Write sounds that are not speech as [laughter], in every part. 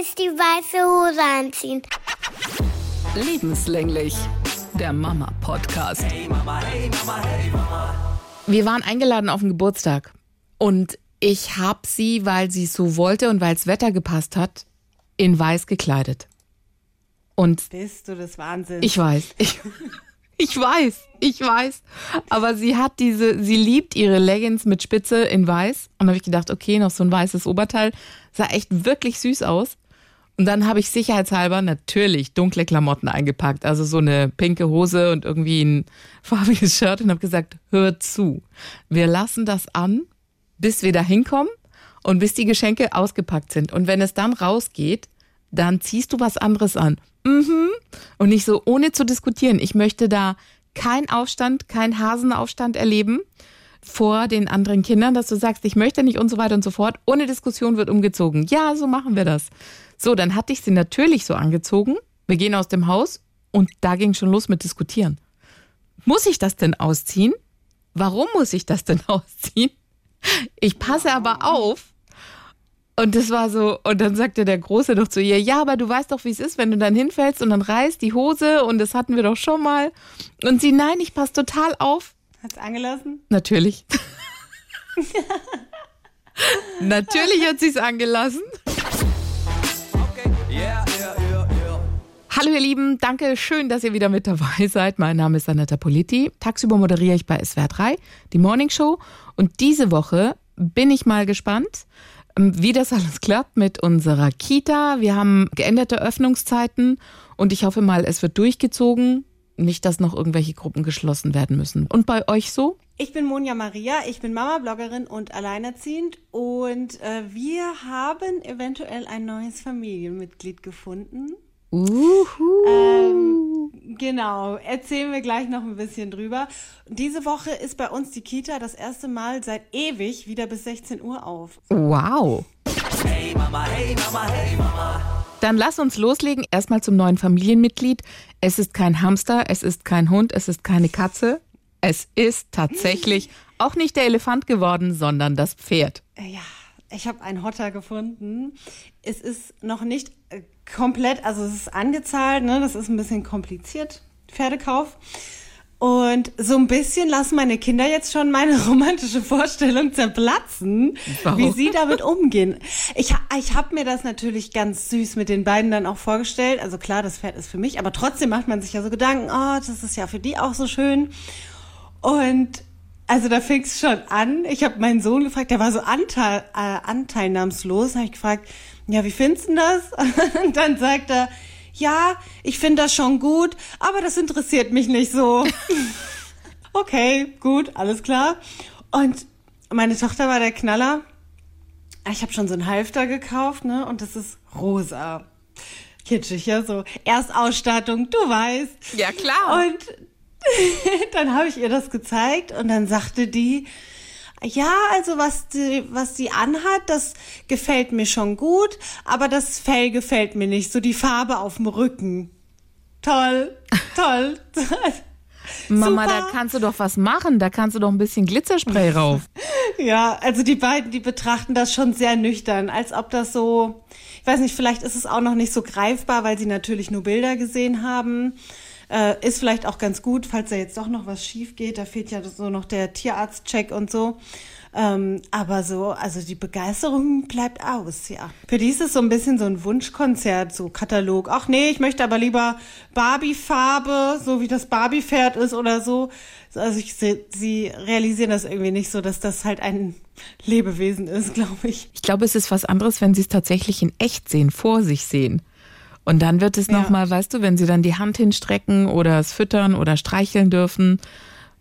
ich die weiße Hose anziehen? Lebenslänglich. Der Mama-Podcast. Hey Mama, hey Mama, hey Mama. Wir waren eingeladen auf den Geburtstag und ich habe sie, weil sie es so wollte und weil das Wetter gepasst hat, in weiß gekleidet. Und Bist du des Wahnsinns? ich weiß, ich, [laughs] ich weiß, ich weiß. Aber sie hat diese, sie liebt ihre Leggings mit Spitze in weiß. Und da habe ich gedacht, okay, noch so ein weißes Oberteil. Sah echt wirklich süß aus. Und dann habe ich sicherheitshalber natürlich dunkle Klamotten eingepackt. Also so eine pinke Hose und irgendwie ein [laughs] farbiges Shirt und habe gesagt, hör zu. Wir lassen das an, bis wir da hinkommen und bis die Geschenke ausgepackt sind. Und wenn es dann rausgeht, dann ziehst du was anderes an. Mhm. Und nicht so ohne zu diskutieren. Ich möchte da keinen Aufstand, keinen Hasenaufstand erleben vor den anderen Kindern, dass du sagst, ich möchte nicht und so weiter und so fort. Ohne Diskussion wird umgezogen. Ja, so machen wir das. So, dann hatte ich sie natürlich so angezogen. Wir gehen aus dem Haus und da ging schon los mit Diskutieren. Muss ich das denn ausziehen? Warum muss ich das denn [laughs] ausziehen? Ich passe aber auf. Und das war so, und dann sagte der Große noch zu ihr, ja, aber du weißt doch, wie es ist, wenn du dann hinfällst und dann reißt die Hose und das hatten wir doch schon mal. Und sie, nein, ich passe total auf. Hat's angelassen? Natürlich. [laughs] Natürlich hat sie es angelassen. Hallo ihr Lieben, danke schön, dass ihr wieder mit dabei seid. Mein Name ist Anetta Politi. Tagsüber moderiere ich bei SWR 3, die Morning Show. Und diese Woche bin ich mal gespannt, ähm, wie das alles klappt mit unserer Kita. Wir haben geänderte Öffnungszeiten und ich hoffe mal, es wird durchgezogen. Nicht, dass noch irgendwelche Gruppen geschlossen werden müssen. Und bei euch so? Ich bin Monja Maria, ich bin Mama, Bloggerin und alleinerziehend und äh, wir haben eventuell ein neues Familienmitglied gefunden. Uhu. Ähm, genau, erzählen wir gleich noch ein bisschen drüber. Diese Woche ist bei uns die Kita das erste Mal seit ewig wieder bis 16 Uhr auf. Wow. Hey Mama, hey Mama, hey Mama. Dann lass uns loslegen. Erstmal zum neuen Familienmitglied. Es ist kein Hamster, es ist kein Hund, es ist keine Katze. Es ist tatsächlich [laughs] auch nicht der Elefant geworden, sondern das Pferd. Äh, Ja, ich habe einen Hotter gefunden. Es ist noch nicht äh, komplett, also es ist angezahlt, ne? das ist ein bisschen kompliziert, Pferdekauf. Und so ein bisschen lassen meine Kinder jetzt schon meine [laughs] romantische Vorstellung zerplatzen, Warum? wie sie damit umgehen. Ich, ich habe mir das natürlich ganz süß mit den beiden dann auch vorgestellt. Also klar, das Pferd ist für mich, aber trotzdem macht man sich ja so Gedanken, oh, das ist ja für die auch so schön. Und also da fing es schon an. Ich habe meinen Sohn gefragt, der war so anteil, äh, anteilnahmslos. Habe ich gefragt, ja, wie findest du das? [laughs] Und dann sagt er, ja, ich finde das schon gut, aber das interessiert mich nicht so. [laughs] okay, gut, alles klar. Und meine Tochter war der Knaller. Ich habe schon so einen Halfter gekauft, ne? Und das ist rosa. Kitschig, ja, so. Erstausstattung, du weißt. Ja, klar. Und [laughs] dann habe ich ihr das gezeigt und dann sagte die, ja, also was die, was sie anhat, das gefällt mir schon gut, aber das Fell gefällt mir nicht, so die Farbe auf dem Rücken. Toll, [laughs] toll. Mama, Super. da kannst du doch was machen. Da kannst du doch ein bisschen Glitzerspray [laughs] rauf. Ja, also die beiden, die betrachten das schon sehr nüchtern, als ob das so, ich weiß nicht, vielleicht ist es auch noch nicht so greifbar, weil sie natürlich nur Bilder gesehen haben. Äh, ist vielleicht auch ganz gut, falls da jetzt doch noch was schief geht. Da fehlt ja so noch der Tierarztcheck und so. Ähm, aber so, also die Begeisterung bleibt aus, ja. Für die ist es so ein bisschen so ein Wunschkonzert, so Katalog. Ach nee, ich möchte aber lieber Barbie-Farbe, so wie das Barbie-Pferd ist oder so. Also ich, sie, sie realisieren das irgendwie nicht so, dass das halt ein Lebewesen ist, [laughs] glaube ich. Ich glaube, es ist was anderes, wenn sie es tatsächlich in echt sehen, vor sich sehen. Und dann wird es Ja. nochmal, weißt du, wenn sie dann die Hand hinstrecken oder es füttern oder streicheln dürfen,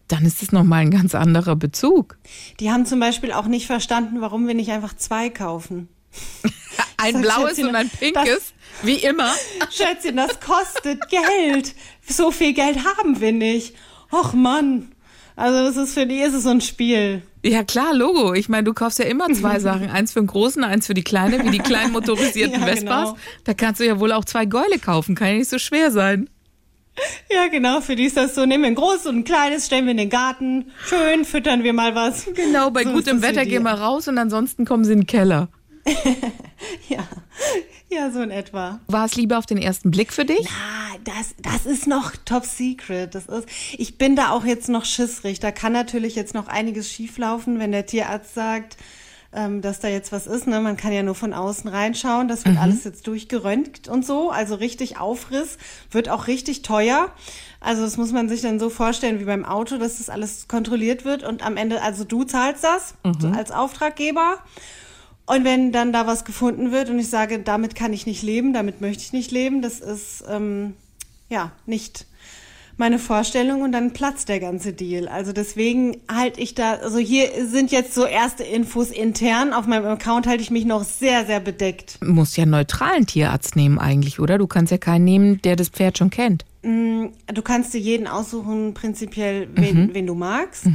dann ist es nochmal ein ganz anderer Bezug. Die haben zum Beispiel auch nicht verstanden, warum wir nicht einfach zwei kaufen. [laughs] Ein blaues und ein pinkes, wie immer. [laughs] Schätzchen, das kostet Geld. So viel Geld haben wir nicht. Och Mann. Also das ist für die ist es so ein Spiel. Ja klar, Logo. Ich meine, du kaufst ja immer zwei [laughs] Sachen. Eins für den Großen, eins für die Kleine, wie die kleinen motorisierten [laughs] Ja, Vespas. genau. Da kannst du ja wohl auch zwei Gäule kaufen. Kann ja nicht so schwer sein. Ja, genau, für die ist das so, nehmen wir ein großes und ein kleines, stellen wir in den Garten, schön, füttern wir mal was. Genau, bei So gutem Wetter gehen wir raus und ansonsten kommen sie in den Keller. [laughs] Ja, ja, so in etwa. War es lieber auf den ersten Blick für dich? Ah, das, das ist noch top secret. Das ist, ich bin da auch jetzt noch schissrig. Da kann natürlich jetzt noch einiges schieflaufen, wenn der Tierarzt sagt, ähm, dass da jetzt was ist. Ne? Man kann ja nur von außen reinschauen. Das wird alles jetzt durchgeröntgt und so. Also richtig Aufriss. Wird auch richtig teuer. Also das muss man sich dann so vorstellen wie beim Auto, dass das alles kontrolliert wird und am Ende, also du zahlst das als Auftraggeber. Und wenn dann da was gefunden wird und ich sage, damit kann ich nicht leben, damit möchte ich nicht leben, das ist ähm, ja nicht meine Vorstellung und dann platzt der ganze Deal. Also deswegen halte ich da, also hier sind jetzt so erste Infos intern. Auf meinem Account halte ich mich noch sehr, sehr bedeckt. Du musst ja einen neutralen Tierarzt nehmen eigentlich, oder? Du kannst ja keinen nehmen, der das Pferd schon kennt. Du kannst dir jeden aussuchen, prinzipiell, wen, wen du magst.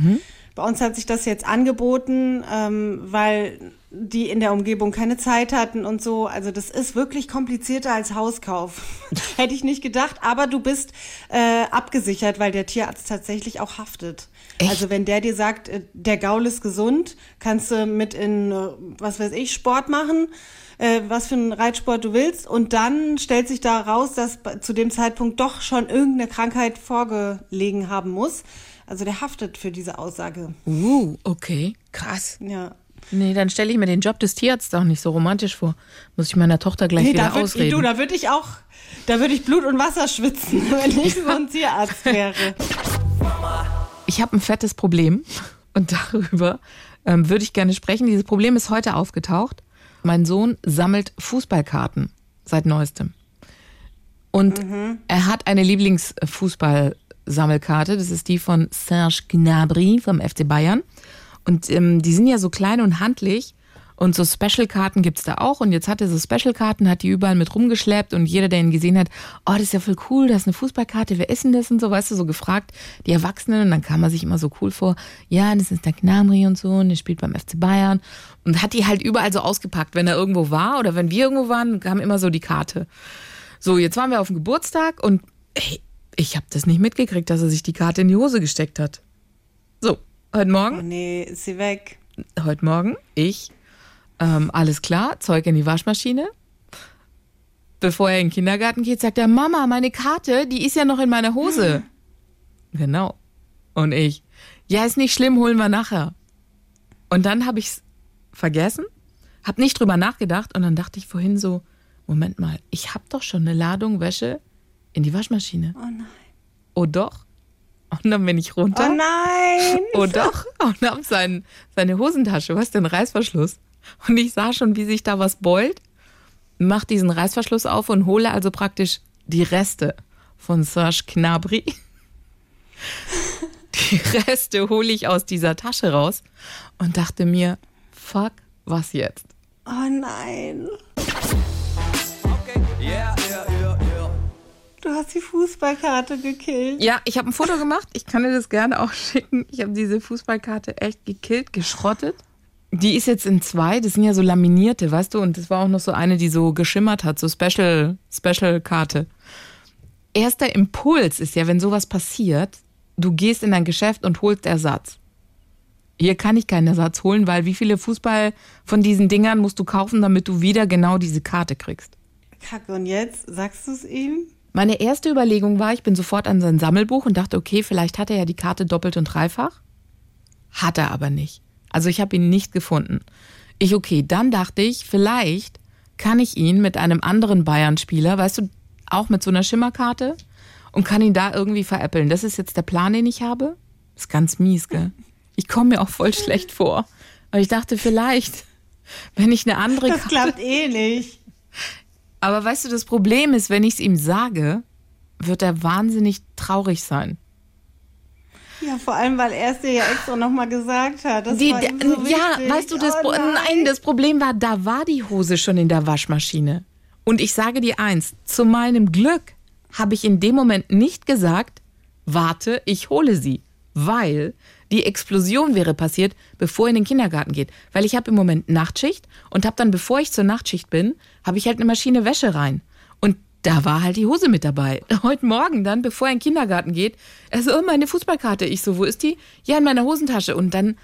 Bei uns hat sich das jetzt angeboten, ähm, weil die in der Umgebung keine Zeit hatten und so. Also das ist wirklich komplizierter als Hauskauf. [laughs] Hätte ich nicht gedacht, aber du bist äh, abgesichert, weil der Tierarzt tatsächlich auch haftet. Echt? Also wenn der dir sagt, äh, der Gaul ist gesund, kannst du mit in, äh, was weiß ich, Sport machen, äh, was für einen Reitsport du willst. Und dann stellt sich da raus, dass zu dem Zeitpunkt doch schon irgendeine Krankheit vorgelegen haben muss. Also der haftet für diese Aussage. Uh, okay. Krass. Ja. Nee, dann stelle ich mir den Job des Tierarztes auch nicht so romantisch vor. Muss ich meiner Tochter gleich wieder da würd, ausreden. du, da würde ich auch, da würde ich Blut und Wasser schwitzen, [laughs] wenn ich so ein Tierarzt wäre. Ich habe ein fettes Problem und darüber ähm, würde ich gerne sprechen. Dieses Problem ist heute aufgetaucht. Mein Sohn sammelt Fußballkarten seit neuestem. Und er hat eine Lieblingsfußballsammelkarte. Das ist die von Serge Gnabry vom FC Bayern. Und ähm, die sind ja so klein und handlich. Und so Special-Karten gibt's da auch. Und jetzt hat er so Special-Karten, hat die überall mit rumgeschleppt. Und jeder, der ihn gesehen hat, oh, das ist ja voll cool, das ist eine Fußballkarte, wer ist denn das? Und so, weißt du, so gefragt, die Erwachsenen. Und dann kam er sich immer so cool vor, ja, das ist der Gnabry und so, und der spielt beim FC Bayern. Und hat die halt überall so ausgepackt, wenn er irgendwo war oder wenn wir irgendwo waren, kam immer so die Karte. So, jetzt waren wir auf dem Geburtstag und ey, ich habe das nicht mitgekriegt, dass er sich die Karte in die Hose gesteckt hat. Heute Morgen Oh nee, ist sie weg. heute Morgen, ich, ähm, alles klar, Zeug in die Waschmaschine. Bevor er in den Kindergarten geht, sagt er, Mama, meine Karte, die ist ja noch in meiner Hose. Genau. Und ich, ja, ist nicht schlimm, holen wir nachher. Und dann habe ich es vergessen, habe nicht drüber nachgedacht und dann dachte ich vorhin so, Moment mal, ich habe doch schon eine Ladung Wäsche in die Waschmaschine. Oh nein. Oh doch. Und dann bin ich runter. Oh nein. [laughs] Oh doch. Und nahm sein, seine Hosentasche, was den Reißverschluss. Und ich sah schon, wie sich da was beult. Mach diesen Reißverschluss auf und hole also praktisch die Reste von Serge Gnabry. [laughs] Die Reste hole ich aus dieser Tasche raus und dachte mir, fuck, was jetzt? Oh nein. Du hast die Fußballkarte gekillt. Ja, ich habe ein Foto gemacht. Ich kann dir das gerne auch schicken. Ich habe diese Fußballkarte echt gekillt, geschrottet. Die ist jetzt in zwei. Das sind ja so laminierte, weißt du? Und das war auch noch so eine, die so geschimmert hat, so Special, Special-Karte. Erster Impuls ist ja, wenn sowas passiert, du gehst in dein Geschäft und holst Ersatz. Hier kann ich keinen Ersatz holen, weil wie viele Fußball von diesen Dingern musst du kaufen, damit du wieder genau diese Karte kriegst? Kacke, und jetzt sagst du es ihm? Meine erste Überlegung war, ich bin sofort an sein Sammelbuch und dachte, okay, vielleicht hat er ja die Karte doppelt und dreifach. Hat er aber nicht. Also ich habe ihn nicht gefunden. Ich, okay, dann dachte ich, vielleicht kann ich ihn mit einem anderen Bayern-Spieler, weißt du, auch mit so einer Schimmerkarte und kann ihn da irgendwie veräppeln. Das ist jetzt der Plan, den ich habe. Ist ganz mies, gell? Ich komme mir auch voll schlecht vor. Aber ich dachte, vielleicht, wenn ich eine andere Das klappt eh nicht. Aber weißt du, das Problem ist, wenn ich es ihm sage, wird er wahnsinnig traurig sein. Ja, vor allem, weil er es dir ja extra nochmal gesagt hat. Das Die, war ihm so ja, wichtig. weißt du, das, oh Pro- nein, das Problem war, da war die Hose schon in der Waschmaschine. Und ich sage dir eins, zu meinem Glück habe ich in dem Moment nicht gesagt, warte, ich hole sie, weil die Explosion wäre passiert, bevor er in den Kindergarten geht. Weil ich habe im Moment Nachtschicht und habe dann, bevor ich zur Nachtschicht bin, habe ich halt eine Maschine Wäsche rein. Und da war halt die Hose mit dabei. [laughs] Heute Morgen dann, bevor er in den Kindergarten geht, er so, oh, meine Fußballkarte. Ich so, wo ist die? Ja, in meiner Hosentasche. Und dann,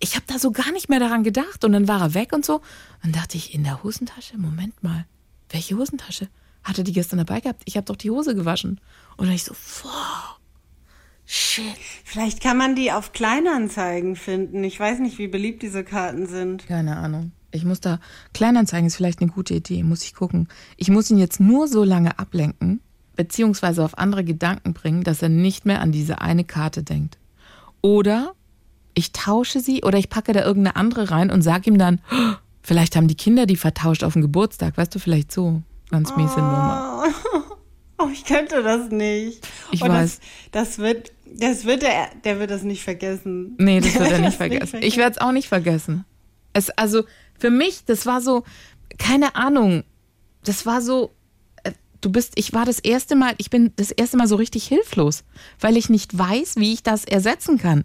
ich habe da so gar nicht mehr daran gedacht. Und dann war er weg und so. Und dachte ich, in der Hosentasche? Moment mal. welche Hosentasche? Hatte die gestern dabei gehabt? Ich habe doch die Hose gewaschen. Und dann ich so, wow, shit. Vielleicht kann man die auf Kleinanzeigen finden. Ich weiß nicht, wie beliebt diese Karten sind. Keine Ahnung. Ich muss da, Kleinanzeigen ist vielleicht eine gute Idee, muss ich gucken. Ich muss ihn jetzt nur so lange ablenken, beziehungsweise auf andere Gedanken bringen, dass er nicht mehr an diese eine Karte denkt. Oder ich tausche sie oder ich packe da irgendeine andere rein und sage ihm dann, "Oh, vielleicht haben die Kinder die vertauscht auf dem Geburtstag, weißt du, vielleicht so. Ganz miese Nummer. [laughs] [laughs] Oh, ich könnte das nicht. Ich Und weiß. Das, das wird, das wird der, der wird das nicht vergessen. Nee, das wird er [laughs] nicht Das nicht vergessen. vergessen. Ich werde es auch nicht vergessen. Es, also für mich, das war so, keine Ahnung, das war so, äh, du bist, ich war das erste Mal, ich bin das erste Mal so richtig hilflos, weil ich nicht weiß, wie ich das ersetzen kann.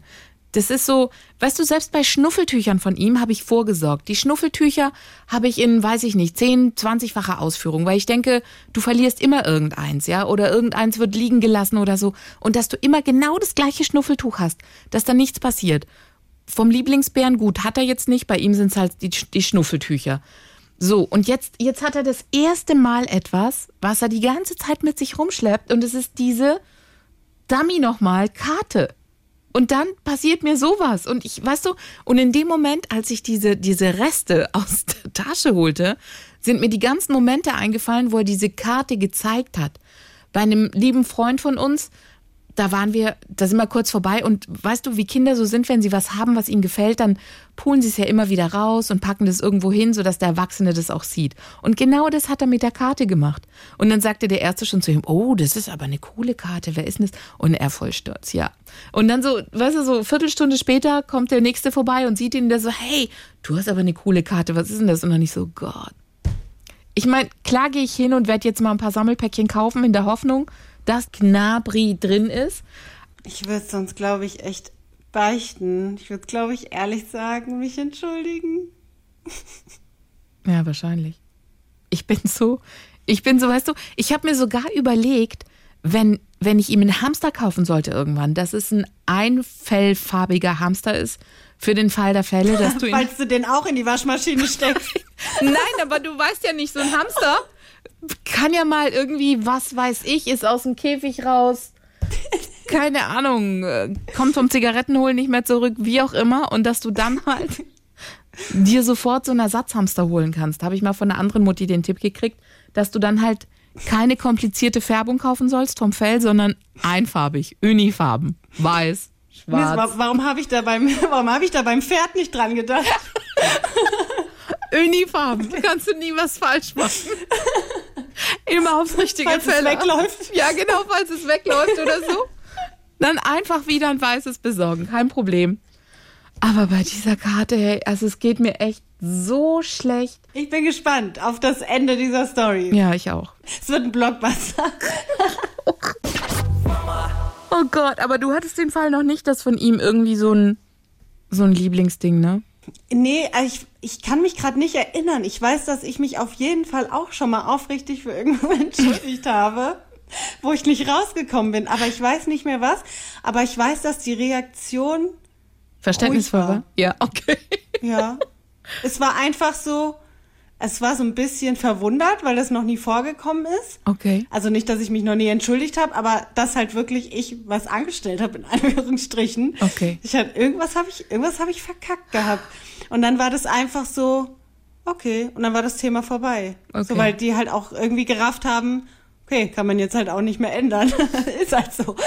Das ist so, weißt du, selbst bei Schnuffeltüchern von ihm habe ich vorgesorgt. Die Schnuffeltücher habe ich in, weiß ich nicht, 10, 20-facher Ausführung, weil ich denke, du verlierst immer irgendeins, ja, oder irgendeins wird liegen gelassen oder so. Und dass du immer genau das gleiche Schnuffeltuch hast, dass da nichts passiert. Vom Lieblingsbären gut hat er jetzt nicht, bei ihm sind es halt die, die Schnuffeltücher. So, und jetzt, jetzt hat er das erste Mal etwas, was er die ganze Zeit mit sich rumschleppt und es ist diese Dummy nochmal Karte. Und dann passiert mir sowas. Und ich, weißt du, und in dem Moment, als ich diese, diese Reste [laughs] aus der Tasche holte, sind mir die ganzen Momente eingefallen, wo er diese Karte gezeigt hat. Bei einem lieben Freund von uns, da waren wir, da sind wir kurz vorbei und weißt du, wie Kinder so sind, wenn sie was haben, was ihnen gefällt, dann pulen sie es ja immer wieder raus und packen das irgendwo hin, sodass der Erwachsene das auch sieht. Und genau das hat er mit der Karte gemacht. Und dann sagte der Erste schon zu ihm, oh, das ist aber eine coole Karte, wer ist denn das? Und er voll stolz, ja. Und dann so, weißt du, so Viertelstunde später kommt der Nächste vorbei und sieht ihn, der so, hey, du hast aber eine coole Karte, was ist denn das? Und dann nicht so, Gott. Ich meine, klar gehe ich hin und werde jetzt mal ein paar Sammelpäckchen kaufen in der Hoffnung, dass Gnabri drin ist. Ich würde sonst, glaube ich, echt beichten. Ich würde, glaube ich, ehrlich sagen, mich entschuldigen. [laughs] Ja, wahrscheinlich. Ich bin so, ich bin so, weißt du, ich habe mir sogar überlegt, wenn, wenn ich ihm einen Hamster kaufen sollte irgendwann, dass es ein einfellfarbiger Hamster ist, für den Fall der Fälle, dass du ihn. Falls du den auch in die Waschmaschine [laughs] steckst. Nein, aber du weißt ja nicht, so ein Hamster kann ja mal irgendwie, was weiß ich, ist aus dem Käfig raus. Keine Ahnung, äh, kommt vom Zigarettenholen nicht mehr zurück, wie auch immer, und dass du dann halt dir sofort so einen Ersatzhamster holen kannst. Habe ich mal von einer anderen Mutti den Tipp gekriegt, dass du dann halt keine komplizierte Färbung kaufen sollst vom Fell, sondern einfarbig, Unifarben, weiß, schwarz. wa- warum habe ich, da beim- [laughs] warum hab ich da beim Pferd nicht dran gedacht? [laughs] Unifarben. Da kannst du nie was falsch machen. Immer aufs richtige Falls es Fell. wegläuft. Ja, genau, falls es wegläuft oder so. Dann einfach wieder ein weißes besorgen. Kein Problem. Aber bei dieser Karte, hey, also es geht mir echt so schlecht. Ich bin gespannt auf das Ende dieser Story. Ja, ich auch. Es wird ein Blockbuster. Oh Gott, aber du hattest den Fall noch nicht, dass von ihm irgendwie so ein, so ein Lieblingsding, ne? Nee, also ich, ich kann mich gerade nicht erinnern. Ich weiß, dass ich mich auf jeden Fall auch schon mal aufrichtig für irgendwas [laughs] entschuldigt habe, wo ich nicht rausgekommen bin. Aber ich weiß nicht mehr was. Aber ich weiß, dass die Reaktion, Verständnisvoll war? Ja, okay. ja, es war einfach so, es war so ein bisschen verwundert, weil das noch nie vorgekommen ist. Okay. Also nicht, dass ich mich noch nie entschuldigt habe, aber dass halt wirklich ich was angestellt habe in [laughs] Anführungsstrichen. Okay. Ich hatte irgendwas habe ich irgendwas habe ich verkackt gehabt und dann war das einfach so okay und dann war das Thema vorbei. Okay. So weil die halt auch irgendwie gerafft haben, okay, kann man jetzt halt auch nicht mehr ändern. [laughs] Ist halt so.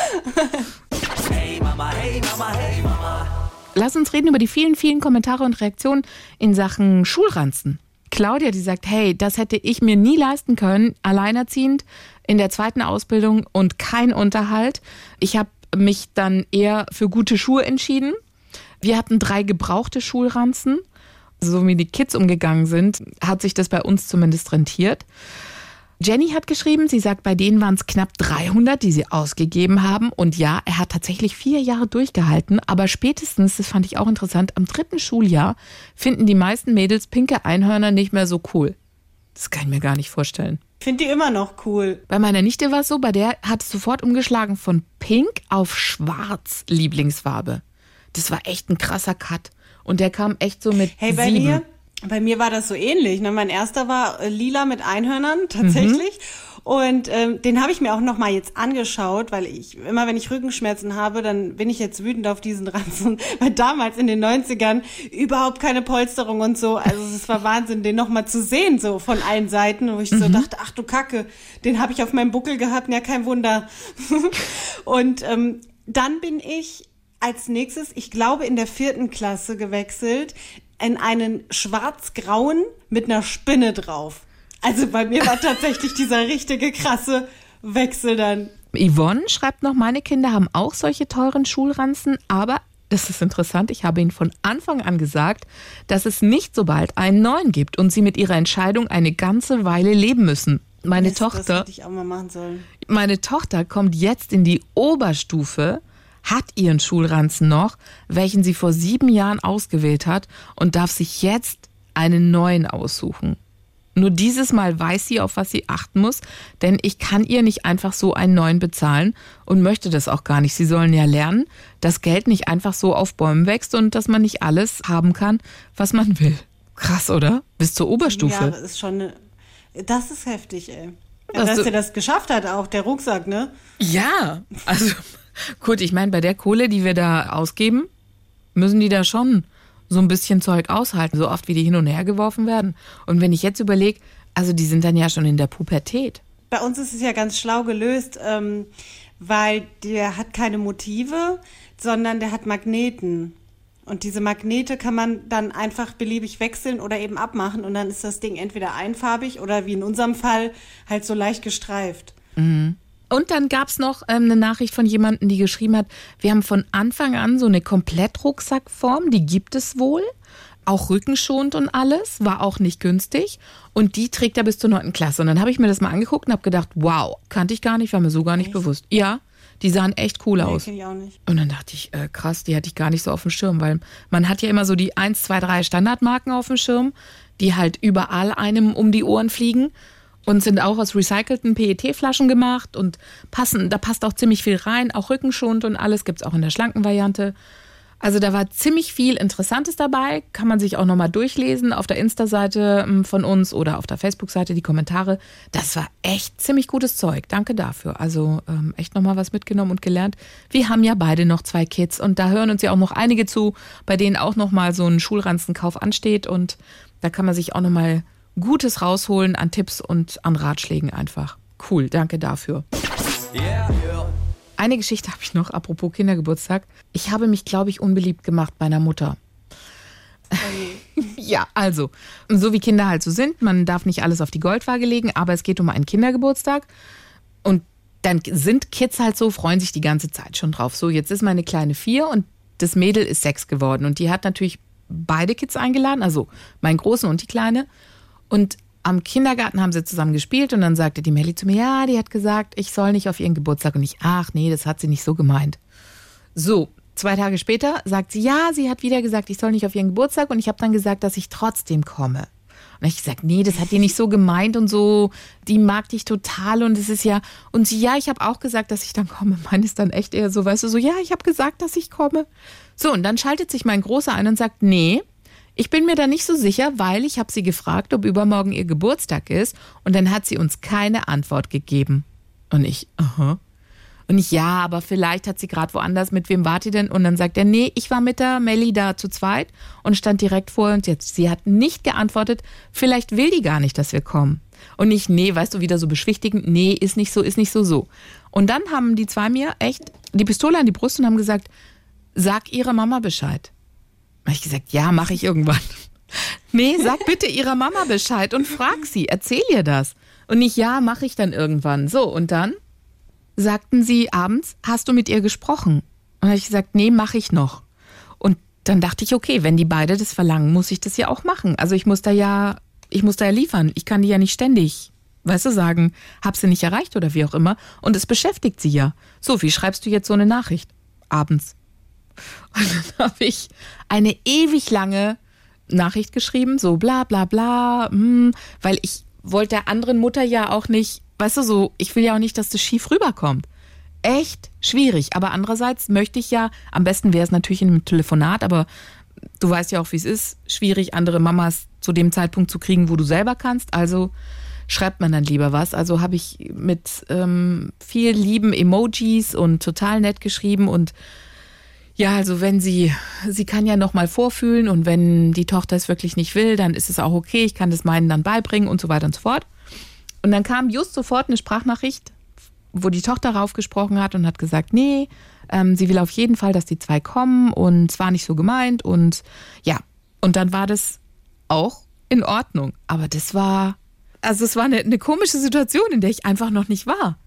Hey Mama, hey Mama, hey Mama. Lass uns reden über die vielen, vielen Kommentare und Reaktionen in Sachen Schulranzen. Claudia, die sagt, hey, das hätte ich mir nie leisten können, alleinerziehend in der zweiten Ausbildung und kein Unterhalt. Ich habe mich dann eher für gute Schuhe entschieden. Wir hatten drei gebrauchte Schulranzen. So wie die Kids umgegangen sind, hat sich das bei uns zumindest rentiert. Jenny hat geschrieben, sie sagt, bei denen waren es knapp 300, die sie ausgegeben haben. Und ja, er hat tatsächlich vier Jahre durchgehalten. Aber spätestens, das fand ich auch interessant, am dritten Schuljahr finden die meisten Mädels pinke Einhörner nicht mehr so cool. Das kann ich mir gar nicht vorstellen. Finde die immer noch cool. Bei meiner Nichte war es so, bei der hat es sofort umgeschlagen von pink auf schwarz Lieblingsfarbe. Das war echt ein krasser Cut. Und der kam echt so mit Hey, bei sieben. mir, Bei mir war das so ähnlich. Ne? Mein erster war äh, lila mit Einhörnern tatsächlich. Und ähm, den habe ich mir auch noch mal jetzt angeschaut, weil ich immer, wenn ich Rückenschmerzen habe, dann bin ich jetzt wütend auf diesen Ranzen. [laughs] Weil damals in den 90ern überhaupt keine Polsterung und so. Also es war Wahnsinn, den noch mal zu sehen, so von allen Seiten. Wo ich so dachte, ach du Kacke, den habe ich auf meinem Buckel gehabt. Ja, kein Wunder. [laughs] und ähm, dann bin ich als nächstes, ich glaube, in der vierten Klasse gewechselt, in einen schwarz-grauen mit einer Spinne drauf. Also bei mir war tatsächlich dieser richtige krasse Wechsel dann. Yvonne schreibt noch, meine Kinder haben auch solche teuren Schulranzen, aber das ist interessant, ich habe ihnen von Anfang an gesagt, dass es nicht so bald einen neuen gibt und sie mit ihrer Entscheidung eine ganze Weile leben müssen. Meine Mist, Das Tochter, hätte ich auch mal machen sollen. meine Tochter kommt jetzt in die Oberstufe, hat ihren Schulranzen noch, welchen sie vor sieben Jahren ausgewählt hat und darf sich jetzt einen neuen aussuchen. Nur dieses Mal weiß sie, auf was sie achten muss, denn ich kann ihr nicht einfach so einen neuen bezahlen und möchte das auch gar nicht. Sie sollen ja lernen, dass Geld nicht einfach so auf Bäumen wächst und dass man nicht alles haben kann, was man will. Krass, oder? Bis zur Ja, Oberstufe. das ist schon, eine, das ist heftig, ey. Was Dass du- er das geschafft hat, auch der Rucksack, ne? Ja, also gut, ich meine, bei der Kohle, die wir da ausgeben, müssen die da schon so ein bisschen Zeug aushalten, so oft wie die hin und her geworfen werden. Und wenn ich jetzt überlege, also die sind dann ja schon in der Pubertät. Bei uns ist es ja ganz schlau gelöst, ähm, weil der hat keine Motive, sondern der hat Magneten. Und diese Magnete kann man dann einfach beliebig wechseln oder eben abmachen und dann ist das Ding entweder einfarbig oder wie in unserem Fall halt so leicht gestreift. Und dann gab's noch ähm, eine Nachricht von jemandem, die geschrieben hat, wir haben von Anfang an so eine Komplettrucksackform, die gibt es wohl. Auch rückenschonend und alles, war auch nicht günstig. Und die trägt er bis zur 9. Klasse. Und dann habe ich mir das mal angeguckt und habe gedacht, wow, kannte ich gar nicht, war mir so gar nicht bewusst. Ja, die sahen echt cool Nee, aus. ich auch nicht. Und dann dachte ich, äh, krass, die hatte ich gar nicht so auf dem Schirm, weil man hat ja immer so die 1, 2, 3 Standardmarken auf dem Schirm, die halt überall einem um die Ohren fliegen und sind auch aus recycelten PET-Flaschen gemacht und passen, da passt auch ziemlich viel rein, auch rückenschonend und alles gibt's auch in der schlanken Variante. Also da war ziemlich viel Interessantes dabei, kann man sich auch nochmal durchlesen auf der Insta-Seite ähm, von uns oder auf der Facebook-Seite, die Kommentare. Das war echt ziemlich gutes Zeug, danke dafür. Also ähm, echt nochmal was mitgenommen und gelernt. Wir haben ja beide noch zwei Kids und da hören uns ja auch noch einige zu, bei denen auch nochmal so ein Schulranzenkauf ansteht und da kann man sich auch nochmal Gutes rausholen an Tipps und an Ratschlägen einfach. Cool, danke dafür. Yeah. Eine Geschichte habe ich noch, apropos Kindergeburtstag. Ich habe mich, glaube ich, unbeliebt gemacht bei einer Mutter. [laughs] ja, also, so wie Kinder halt so sind, man darf nicht alles auf die Goldwaage legen, aber es geht um einen Kindergeburtstag. Und dann sind Kids halt so, freuen sich die ganze Zeit schon drauf. So, jetzt ist meine Kleine vier und das Mädel ist sechs geworden. Und die hat natürlich beide Kids eingeladen, also meinen Großen und die Kleine. Und am Kindergarten haben sie zusammen gespielt und dann sagte die Melli zu mir, ja, die hat gesagt, ich soll nicht auf ihren Geburtstag. Und ich, ach nee, das hat sie nicht so gemeint. So, zwei Tage später sagt sie, ja, sie hat wieder gesagt, ich soll nicht auf ihren Geburtstag. Und ich habe dann gesagt, dass ich trotzdem komme. Und ich gesagt, nee, das hat die nicht so gemeint und so, die mag dich total und es ist ja, und sie, ja, ich habe auch gesagt, dass ich dann komme. [laughs] Meine ist dann echt eher so, weißt du, so, ja, ich habe gesagt, dass ich komme. So, und dann schaltet sich mein Großer ein und sagt, nee, ich bin mir da nicht so sicher, weil ich habe sie gefragt, ob übermorgen ihr Geburtstag ist und dann hat sie uns keine Antwort gegeben. Und ich, aha. Und ich, ja, aber vielleicht hat sie gerade woanders, mit wem wart ihr denn? Und dann sagt er, nee, ich war mit der Melli da zu zweit und stand direkt vor uns jetzt. Sie hat nicht geantwortet, vielleicht will die gar nicht, dass wir kommen. Und nicht, nee, weißt du, wieder so beschwichtigend, nee, ist nicht so, ist nicht so, so. Und dann haben die zwei mir echt die Pistole an die Brust und haben gesagt, sag ihrer Mama Bescheid. Habe ich gesagt, ja, mache ich irgendwann. Nee, sag bitte ihrer Mama Bescheid und frag sie, erzähl ihr das. Und nicht, ja, mache ich dann irgendwann. So, und dann sagten sie abends, hast du mit ihr gesprochen? Und habe ich gesagt, nee, mache ich noch. Und dann dachte ich, okay, wenn die beide das verlangen, muss ich das ja auch machen. Also ich muss da ja, ich muss da ja liefern. Ich kann die ja nicht ständig, weißt du, sagen, hab sie nicht erreicht oder wie auch immer. Und es beschäftigt sie ja. So, wie schreibst du jetzt so eine Nachricht? Abends. [laughs] Und dann habe ich eine ewig lange Nachricht geschrieben, so bla bla bla, hm, weil ich wollte der anderen Mutter ja auch nicht, weißt du, so, ich will ja auch nicht, dass das schief rüberkommt. Echt schwierig. Aber andererseits möchte ich ja, am besten wäre es natürlich in einem Telefonat, aber du weißt ja auch, wie es ist, schwierig, andere Mamas zu dem Zeitpunkt zu kriegen, wo du selber kannst. Also schreibt man dann lieber was. Also habe ich mit ähm, viel lieben Emojis und total nett geschrieben und ja, also wenn sie, sie kann ja noch mal vorfühlen und wenn die Tochter es wirklich nicht will, dann ist es auch okay. Ich kann das meinen dann beibringen und so weiter und so fort. Und dann kam just sofort eine Sprachnachricht, wo die Tochter raufgesprochen hat und hat gesagt, nee, ähm, sie will auf jeden Fall, dass die zwei kommen und es war nicht so gemeint und ja. Und dann war das auch in Ordnung. Aber das war, also es war eine, eine komische Situation, in der ich einfach noch nicht war.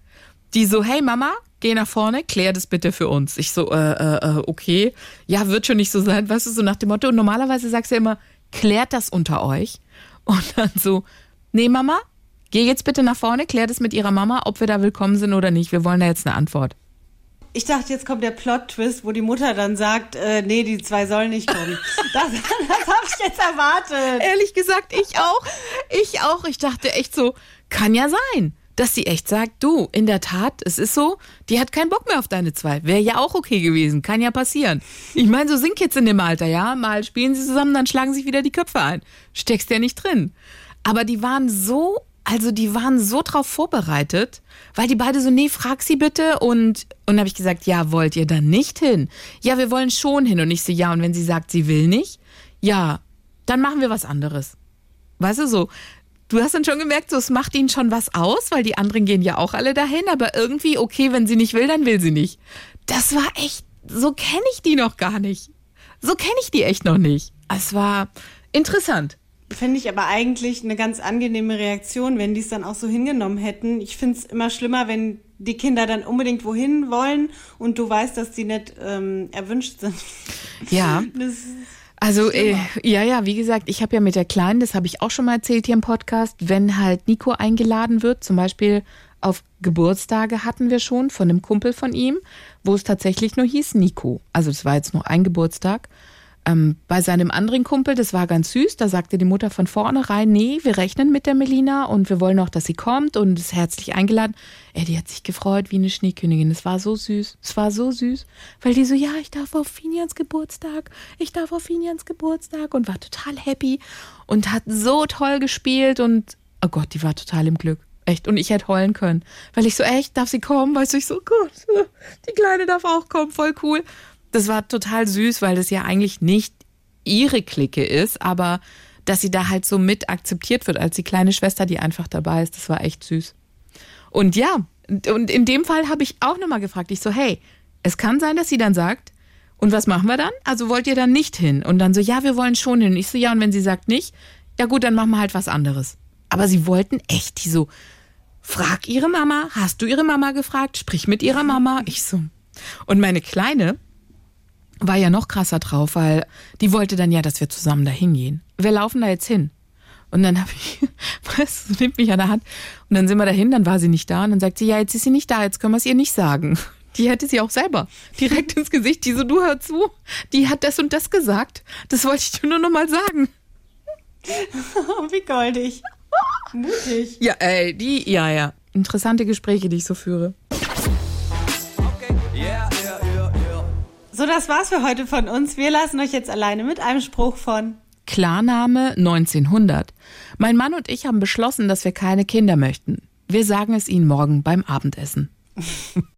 Die so, hey Mama, geh nach vorne, klär das bitte für uns. Ich so, äh, äh, äh, okay, ja, wird schon nicht so sein, weißt du, so nach dem Motto. Und normalerweise sagst du ja immer, klärt das unter euch. Und dann so, nee Mama, geh jetzt bitte nach vorne, klär das mit ihrer Mama, ob wir da willkommen sind oder nicht. Wir wollen da jetzt eine Antwort. Ich dachte, jetzt kommt der Plot-Twist, wo die Mutter dann sagt, äh, nee, die zwei sollen nicht kommen. [laughs] Das, das habe ich jetzt erwartet. Ehrlich gesagt, ich auch. Ich auch. Ich dachte echt so, kann ja sein, dass sie echt sagt, du, in der Tat, es ist so, die hat keinen Bock mehr auf deine zwei. Wäre ja auch okay gewesen, kann ja passieren. Ich meine, so sind Kids in dem Alter, ja. Mal spielen sie zusammen, dann schlagen sich wieder die Köpfe ein. Steckst ja nicht drin. Aber die waren so also die waren so drauf vorbereitet, weil die beide so, nee, frag sie bitte. Und, und habe ich gesagt, ja, wollt ihr dann nicht hin? Ja, wir wollen schon hin. Und ich so, ja, und wenn sie sagt, sie will nicht, ja, dann machen wir was anderes. Weißt du so, du hast dann schon gemerkt, so, es macht ihnen schon was aus, weil die anderen gehen ja auch alle dahin, aber irgendwie, okay, wenn sie nicht will, dann will sie nicht. Das war echt, so kenne ich die noch gar nicht. So kenne ich die echt noch nicht. Es war interessant. Finde ich aber eigentlich eine ganz angenehme Reaktion, wenn die es dann auch so hingenommen hätten. Ich finde es immer schlimmer, wenn die Kinder dann unbedingt wohin wollen und du weißt, dass die nicht ähm, erwünscht sind. Ja. [laughs] also äh, ja, ja, wie gesagt, ich habe ja mit der Kleinen, das habe ich auch schon mal erzählt hier im Podcast, wenn halt Nico eingeladen wird, zum Beispiel auf Geburtstage hatten wir schon von einem Kumpel von ihm, wo es tatsächlich nur hieß Nico. Also es war jetzt nur ein Geburtstag. Ähm, bei seinem anderen Kumpel, das war ganz süß, da sagte die Mutter von vornherein, nee, wir rechnen mit der Melina und wir wollen auch, dass sie kommt und ist herzlich eingeladen. Ey, die hat sich gefreut wie eine Schneekönigin. Es war so süß. Es war so süß, weil die so, ja, ich darf auf Finians Geburtstag, ich darf auf Finians Geburtstag und war total happy und hat so toll gespielt und, oh Gott, die war total im Glück. Echt. Und ich hätte heulen können. Weil ich so, echt, darf sie kommen? Weißt du, ich so, Gott, die Kleine darf auch kommen, voll cool. Das war total süß, weil das ja eigentlich nicht ihre Clique ist, aber dass sie da halt so mit akzeptiert wird als die kleine Schwester, die einfach dabei ist, das war echt süß. Und ja, und in dem Fall habe ich auch nochmal gefragt, ich so, hey, es kann sein, dass sie dann sagt, und was machen wir dann? Also wollt ihr dann nicht hin? Und dann so, ja, wir wollen schon hin. Und ich so, ja, und wenn sie sagt nicht, ja gut, dann machen wir halt was anderes. Aber sie wollten echt, die so, frag ihre Mama, hast du ihre Mama gefragt? Sprich mit ihrer Mama. Ich so. Und meine Kleine, war ja noch krasser drauf, weil die wollte dann ja, dass wir zusammen da hingehen. Wir laufen da jetzt hin. Und dann habe ich, [laughs] weißt du, nimmt mich an der Hand und dann sind wir dahin, dann war sie nicht da und dann sagt sie, ja, jetzt ist sie nicht da, jetzt können wir es ihr nicht sagen. [laughs] Die hätte sie auch selber direkt ins Gesicht, die so, du hör zu, die hat das und das gesagt. Das wollte ich dir nur noch mal sagen. [laughs] Wie goldig. Mutig. Ja, ey, die, ja, ja. Interessante Gespräche, die ich so führe. So, das war's für heute von uns. Wir lassen euch jetzt alleine mit einem Spruch von Klarname 1900. Mein Mann und ich haben beschlossen, dass wir keine Kinder möchten. Wir sagen es Ihnen morgen beim Abendessen. [laughs]